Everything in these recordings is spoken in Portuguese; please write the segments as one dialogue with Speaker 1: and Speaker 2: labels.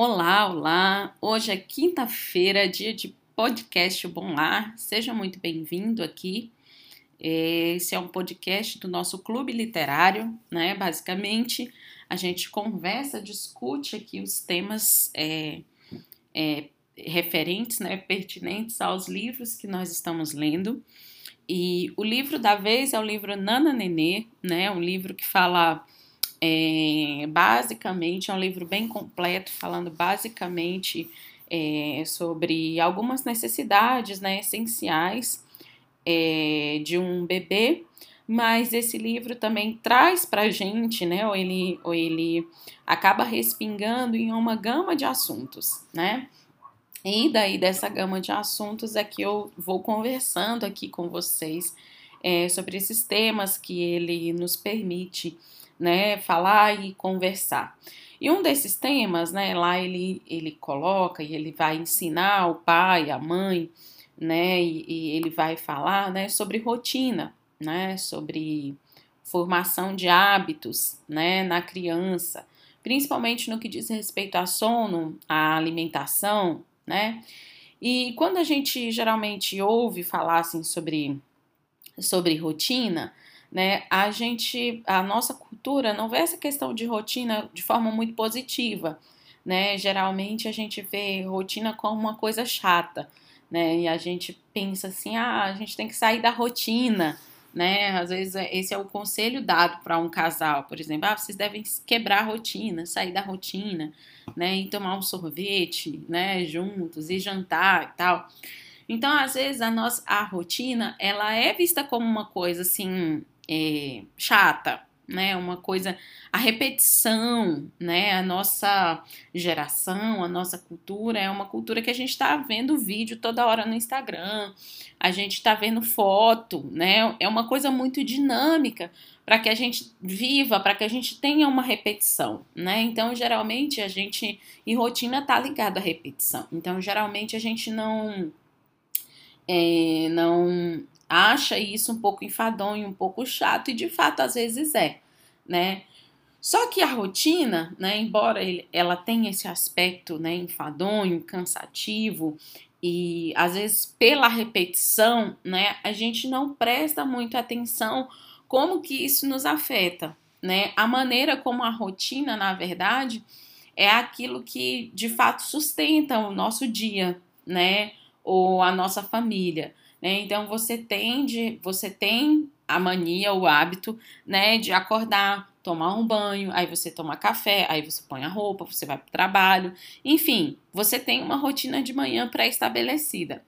Speaker 1: Olá, olá! Hoje é quinta-feira, dia de podcast Bom Lar. Seja muito bem-vindo aqui. Esse é um podcast do nosso clube literário, né? Basicamente, a gente conversa, discute aqui os temas é, é, referentes, né, pertinentes aos livros que nós estamos lendo. E o livro da vez é o livro Nana Nenê, né? Um livro que fala é, basicamente, é um livro bem completo, falando basicamente é, sobre algumas necessidades né, essenciais é, de um bebê, mas esse livro também traz para a gente, né, ou ele, ou ele acaba respingando em uma gama de assuntos, né? E daí dessa gama de assuntos é que eu vou conversando aqui com vocês é, sobre esses temas que ele nos permite né, falar e conversar. E um desses temas, né, lá ele, ele coloca e ele vai ensinar o pai, a mãe, né, e, e ele vai falar, né, sobre rotina, né, sobre formação de hábitos, né, na criança, principalmente no que diz respeito a sono, a alimentação, né, e quando a gente geralmente ouve falar assim sobre sobre rotina, né? A gente, a nossa cultura não vê essa questão de rotina de forma muito positiva, né? Geralmente a gente vê rotina como uma coisa chata, né? E a gente pensa assim, ah, a gente tem que sair da rotina, né? Às vezes é, esse é o conselho dado para um casal, por exemplo, ah, vocês devem quebrar a rotina, sair da rotina, né? E tomar um sorvete, né? Juntos e jantar e tal. Então, às vezes a nossa a rotina ela é vista como uma coisa assim é, chata, né? Uma coisa, a repetição, né? A nossa geração, a nossa cultura é uma cultura que a gente está vendo vídeo toda hora no Instagram, a gente está vendo foto, né? É uma coisa muito dinâmica para que a gente viva, para que a gente tenha uma repetição, né? Então, geralmente a gente e rotina tá ligado à repetição. Então, geralmente a gente não é, não acha isso um pouco enfadonho, um pouco chato, e de fato às vezes é, né? Só que a rotina, né, embora ela tenha esse aspecto né, enfadonho, cansativo, e às vezes pela repetição, né, a gente não presta muito atenção como que isso nos afeta, né? A maneira como a rotina, na verdade, é aquilo que de fato sustenta o nosso dia, né? Ou a nossa família. Né? Então você tende, você tem a mania, o hábito, né, de acordar, tomar um banho, aí você toma café, aí você põe a roupa, você vai para o trabalho, enfim, você tem uma rotina de manhã pré-estabelecida.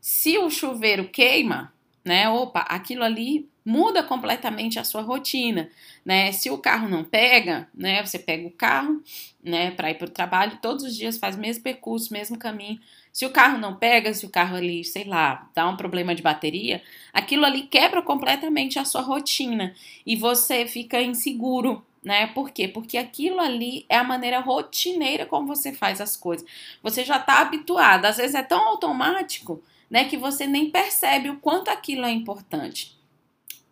Speaker 1: Se o chuveiro queima, né, opa, aquilo ali muda completamente a sua rotina, né? Se o carro não pega, né, você pega o carro, né, para ir para o trabalho, todos os dias faz o mesmo percurso, mesmo caminho, se o carro não pega, se o carro ali, sei lá, dá um problema de bateria, aquilo ali quebra completamente a sua rotina e você fica inseguro, né? Por quê? Porque aquilo ali é a maneira rotineira como você faz as coisas. Você já está habituado, às vezes é tão automático, né, que você nem percebe o quanto aquilo é importante.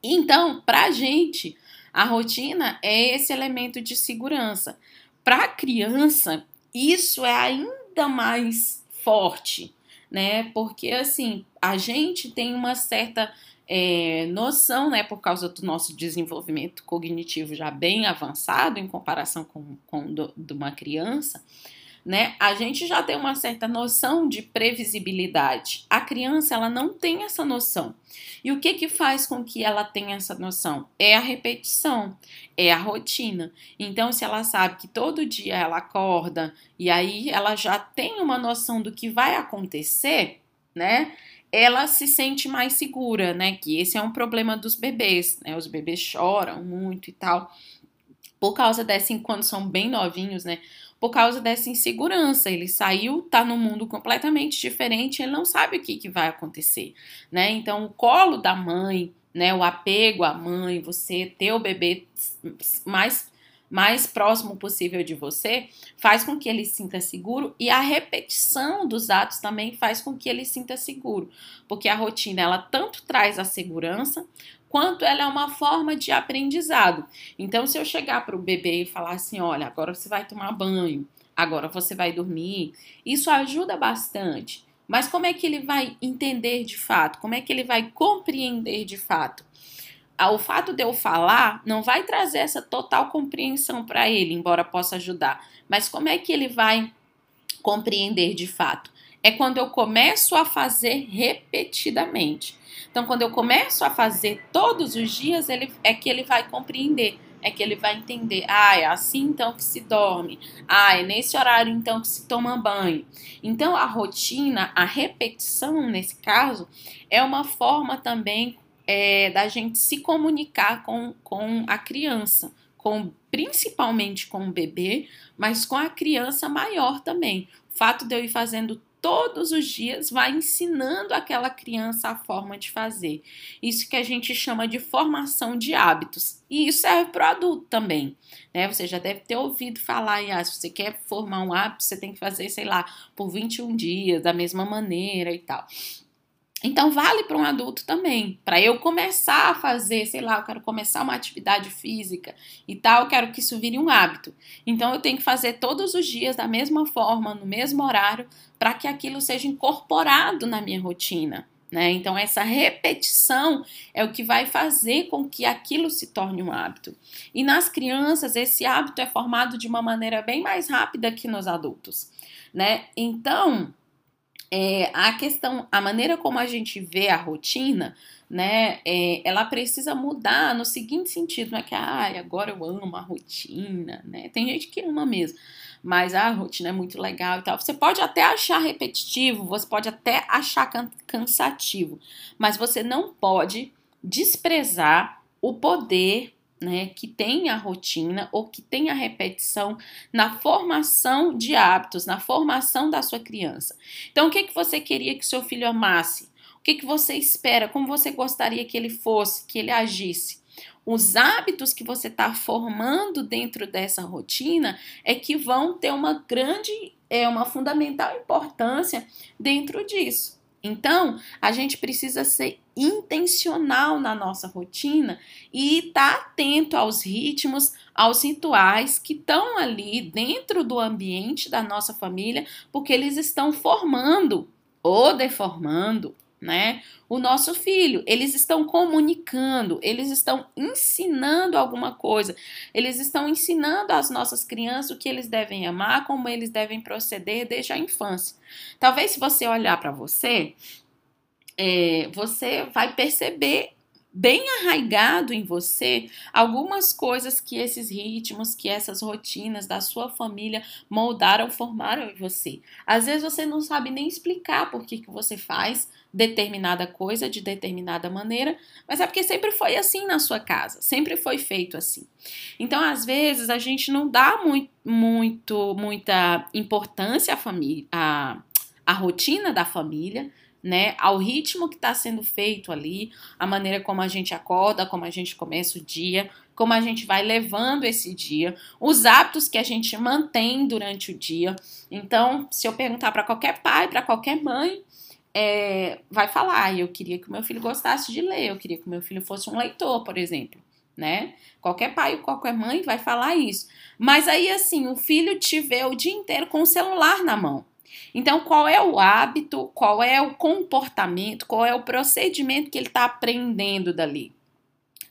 Speaker 1: Então, para a gente, a rotina é esse elemento de segurança. Para a criança, isso é ainda mais forte, né? Porque assim, a gente tem uma certa é, noção, né, por causa do nosso desenvolvimento cognitivo já bem avançado em comparação com, com de uma criança, né? A gente já tem uma certa noção de previsibilidade. A criança ela não tem essa noção. E o que que faz com que ela tenha essa noção? É a repetição, é a rotina. Então, se ela sabe que todo dia ela acorda e aí ela já tem uma noção do que vai acontecer, né? Ela se sente mais segura, né? Que esse é um problema dos bebês, né? Os bebês choram muito e tal. Por causa dessa, quando são bem novinhos, né? Por causa dessa insegurança. Ele saiu, tá num mundo completamente diferente, ele não sabe o que, que vai acontecer, né? Então, o colo da mãe, né, o apego à mãe, você ter o bebê mais mais próximo possível de você, faz com que ele sinta seguro e a repetição dos atos também faz com que ele sinta seguro, porque a rotina ela tanto traz a segurança quanto ela é uma forma de aprendizado. Então, se eu chegar para o bebê e falar assim, olha, agora você vai tomar banho, agora você vai dormir. Isso ajuda bastante. Mas como é que ele vai entender de fato? Como é que ele vai compreender de fato? Ah, o fato de eu falar não vai trazer essa total compreensão para ele, embora possa ajudar. Mas como é que ele vai compreender de fato? É quando eu começo a fazer repetidamente. Então, quando eu começo a fazer todos os dias, ele, é que ele vai compreender é que ele vai entender, ah, é assim então que se dorme, ah, é nesse horário então que se toma banho. Então a rotina, a repetição nesse caso, é uma forma também é, da gente se comunicar com, com a criança, com principalmente com o bebê, mas com a criança maior também. O fato de eu ir fazendo todos os dias vai ensinando aquela criança a forma de fazer. Isso que a gente chama de formação de hábitos. E isso serve para o adulto também. Né? Você já deve ter ouvido falar, ah, se você quer formar um hábito, você tem que fazer, sei lá, por 21 dias, da mesma maneira e tal. Então vale para um adulto também. Para eu começar a fazer, sei lá, eu quero começar uma atividade física e tal, eu quero que isso vire um hábito. Então eu tenho que fazer todos os dias da mesma forma, no mesmo horário, para que aquilo seja incorporado na minha rotina. Né? Então, essa repetição é o que vai fazer com que aquilo se torne um hábito. E nas crianças, esse hábito é formado de uma maneira bem mais rápida que nos adultos. Né? Então, é, a questão, a maneira como a gente vê a rotina, né, é, ela precisa mudar no seguinte sentido, não é que, ah, agora eu amo a rotina, né, tem gente que ama mesmo, mas ah, a rotina é muito legal e tal. Você pode até achar repetitivo, você pode até achar cansativo, mas você não pode desprezar o poder né, que tem a rotina ou que tem a repetição na formação de hábitos, na formação da sua criança. Então, o que, que você queria que seu filho amasse? O que, que você espera? Como você gostaria que ele fosse, que ele agisse? Os hábitos que você está formando dentro dessa rotina é que vão ter uma grande, é uma fundamental importância dentro disso. Então, a gente precisa ser intencional na nossa rotina e estar tá atento aos ritmos, aos rituais que estão ali dentro do ambiente da nossa família, porque eles estão formando ou deformando né? O nosso filho, eles estão comunicando, eles estão ensinando alguma coisa, eles estão ensinando às nossas crianças o que eles devem amar, como eles devem proceder desde a infância. Talvez se você olhar para você, é, você vai perceber bem arraigado em você algumas coisas que esses ritmos, que essas rotinas da sua família moldaram, formaram em você. Às vezes você não sabe nem explicar por que, que você faz determinada coisa de determinada maneira, mas é porque sempre foi assim na sua casa, sempre foi feito assim. Então, às vezes, a gente não dá muito, muito muita importância à família, à, à rotina da família, né, ao ritmo que está sendo feito ali, a maneira como a gente acorda, como a gente começa o dia, como a gente vai levando esse dia, os hábitos que a gente mantém durante o dia. Então, se eu perguntar para qualquer pai, para qualquer mãe, é, vai falar, eu queria que o meu filho gostasse de ler, eu queria que o meu filho fosse um leitor, por exemplo, né? Qualquer pai ou qualquer mãe vai falar isso. Mas aí, assim, o filho te vê o dia inteiro com o celular na mão. Então, qual é o hábito, qual é o comportamento, qual é o procedimento que ele está aprendendo dali?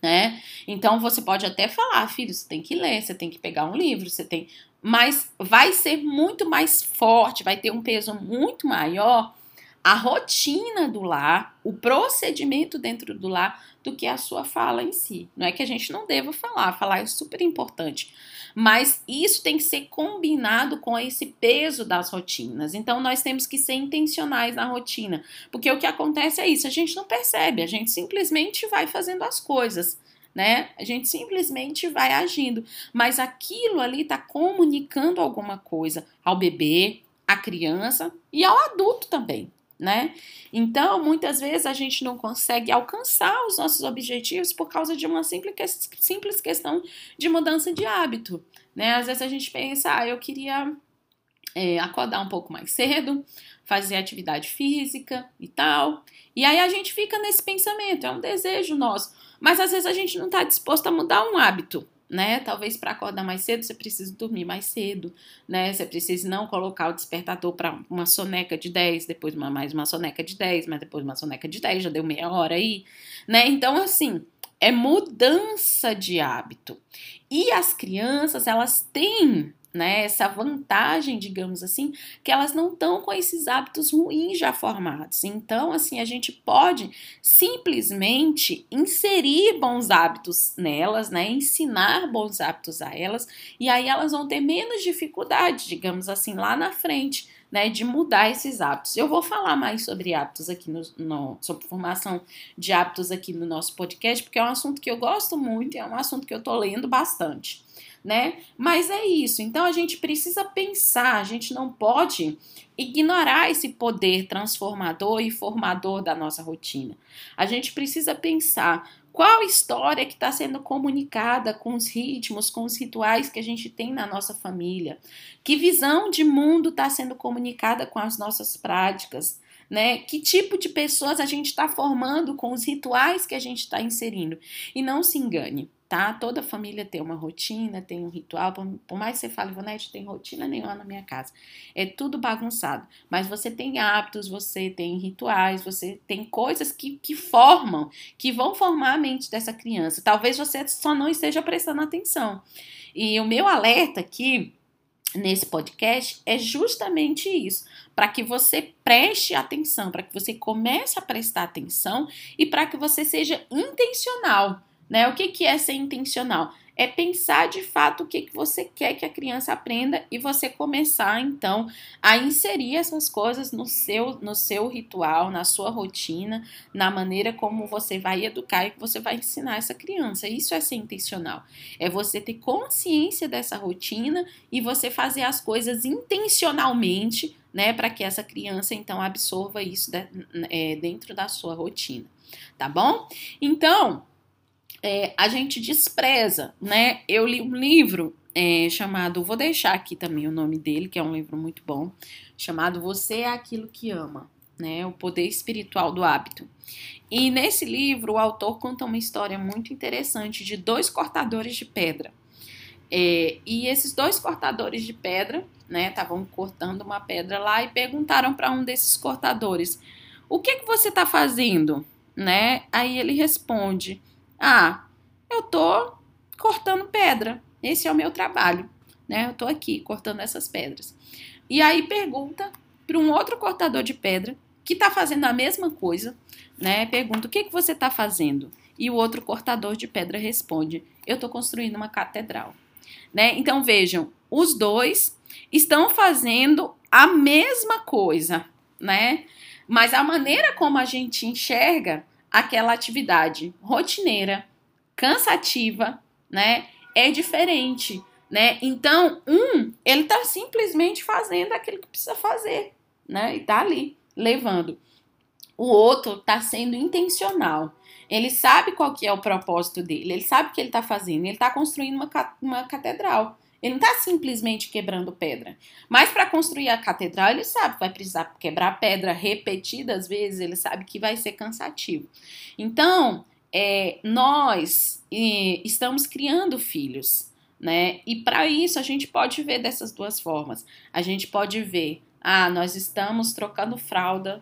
Speaker 1: Né? Então, você pode até falar, filho, você tem que ler, você tem que pegar um livro, você tem. Mas vai ser muito mais forte, vai ter um peso muito maior a rotina do lar, o procedimento dentro do lar, do que a sua fala em si. Não é que a gente não deva falar, falar é super importante, mas isso tem que ser combinado com esse peso das rotinas. Então nós temos que ser intencionais na rotina, porque o que acontece é isso, a gente não percebe, a gente simplesmente vai fazendo as coisas. Né? A gente simplesmente vai agindo, mas aquilo ali está comunicando alguma coisa ao bebê, à criança e ao adulto também né? Então, muitas vezes a gente não consegue alcançar os nossos objetivos por causa de uma simples, simples questão de mudança de hábito, né? Às vezes a gente pensa, ah, eu queria é, acordar um pouco mais cedo, fazer atividade física e tal. E aí a gente fica nesse pensamento, é um desejo nosso. Mas às vezes a gente não está disposto a mudar um hábito, né? Talvez para acordar mais cedo você precise dormir mais cedo, né? Você precisa não colocar o despertador para uma soneca de 10, depois uma, mais uma soneca de 10, mas depois uma soneca de 10, já deu meia hora aí, né? Então, assim, é mudança de hábito. E as crianças, elas têm né, essa vantagem, digamos assim, que elas não estão com esses hábitos ruins já formados. Então, assim, a gente pode simplesmente inserir bons hábitos nelas, né, ensinar bons hábitos a elas, e aí elas vão ter menos dificuldade, digamos assim, lá na frente. Né, de mudar esses hábitos. Eu vou falar mais sobre hábitos aqui no, no, sobre formação de hábitos aqui no nosso podcast, porque é um assunto que eu gosto muito, é um assunto que eu tô lendo bastante né? Mas é isso. Então a gente precisa pensar, a gente não pode ignorar esse poder transformador e formador da nossa rotina. A gente precisa pensar qual história que está sendo comunicada com os ritmos, com os rituais que a gente tem na nossa família? Que visão de mundo está sendo comunicada com as nossas práticas? Né? Que tipo de pessoas a gente está formando com os rituais que a gente está inserindo? E não se engane tá? Toda família tem uma rotina, tem um ritual. Por, mais que você fale, Vonete, tem rotina nenhuma na minha casa. É tudo bagunçado. Mas você tem hábitos, você tem rituais, você tem coisas que, que formam, que vão formar a mente dessa criança. Talvez você só não esteja prestando atenção. E o meu alerta aqui nesse podcast é justamente isso, para que você preste atenção, para que você comece a prestar atenção e para que você seja intencional né? O que, que é ser intencional? É pensar de fato o que, que você quer que a criança aprenda e você começar então a inserir essas coisas no seu, no seu ritual, na sua rotina, na maneira como você vai educar e que você vai ensinar essa criança. Isso é ser intencional. É você ter consciência dessa rotina e você fazer as coisas intencionalmente, né, para que essa criança então absorva isso de, é, dentro da sua rotina. Tá bom? Então, é, a gente despreza, né? Eu li um livro é, chamado, vou deixar aqui também o nome dele, que é um livro muito bom, chamado Você é Aquilo que Ama, né? O Poder Espiritual do Hábito. E nesse livro, o autor conta uma história muito interessante de dois cortadores de pedra. É, e esses dois cortadores de pedra, né, estavam cortando uma pedra lá e perguntaram para um desses cortadores: O que que você está fazendo? Né? Aí ele responde: ah, eu tô cortando pedra. Esse é o meu trabalho, né? Eu tô aqui cortando essas pedras. E aí pergunta para um outro cortador de pedra que está fazendo a mesma coisa, né? Pergunta: "O que que você está fazendo?" E o outro cortador de pedra responde: "Eu estou construindo uma catedral." Né? Então vejam, os dois estão fazendo a mesma coisa, né? Mas a maneira como a gente enxerga aquela atividade rotineira, cansativa, né? É diferente, né? Então, um, ele tá simplesmente fazendo aquilo que precisa fazer, né? E tá ali, levando. O outro tá sendo intencional. Ele sabe qual que é o propósito dele, ele sabe o que ele tá fazendo, ele tá construindo uma, uma catedral. Ele não está simplesmente quebrando pedra. Mas para construir a catedral, ele sabe que vai precisar quebrar pedra repetidas vezes, ele sabe que vai ser cansativo. Então, é, nós é, estamos criando filhos, né? E para isso a gente pode ver dessas duas formas. A gente pode ver, ah, nós estamos trocando fralda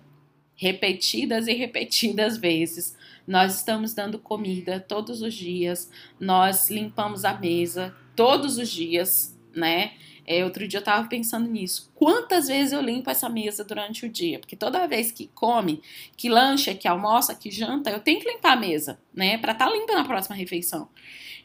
Speaker 1: repetidas e repetidas vezes. Nós estamos dando comida todos os dias, nós limpamos a mesa todos os dias, né? É, outro dia eu tava pensando nisso. Quantas vezes eu limpo essa mesa durante o dia? Porque toda vez que come, que lancha, que almoça, que janta, eu tenho que limpar a mesa, né? Para estar tá limpa na próxima refeição.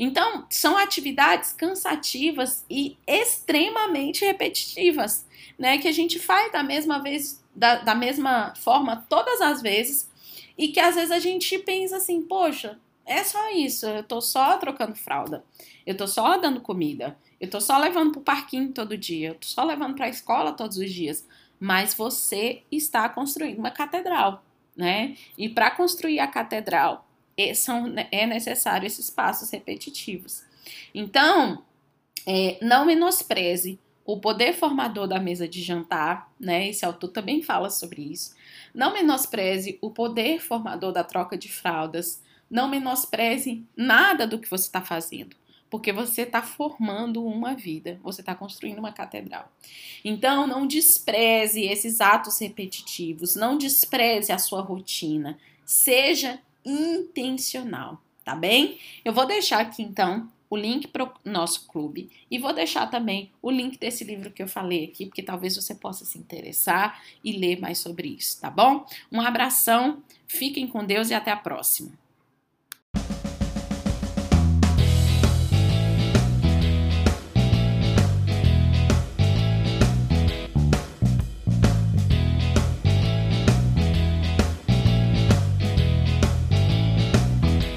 Speaker 1: Então, são atividades cansativas e extremamente repetitivas, né? Que a gente faz da mesma vez, da, da mesma forma todas as vezes e que às vezes a gente pensa assim, poxa, é só isso, eu tô só trocando fralda, eu tô só dando comida, eu tô só levando pro parquinho todo dia, eu tô só levando pra escola todos os dias. Mas você está construindo uma catedral, né? E para construir a catedral é, são, é necessário esses passos repetitivos. Então, é, não menospreze o poder formador da mesa de jantar, né? Esse autor também fala sobre isso. Não menospreze o poder formador da troca de fraldas. Não menospreze nada do que você está fazendo, porque você está formando uma vida, você está construindo uma catedral. Então, não despreze esses atos repetitivos, não despreze a sua rotina, seja intencional, tá bem? Eu vou deixar aqui então o link para o nosso clube e vou deixar também o link desse livro que eu falei aqui, porque talvez você possa se interessar e ler mais sobre isso, tá bom? Um abração, fiquem com Deus e até a próxima.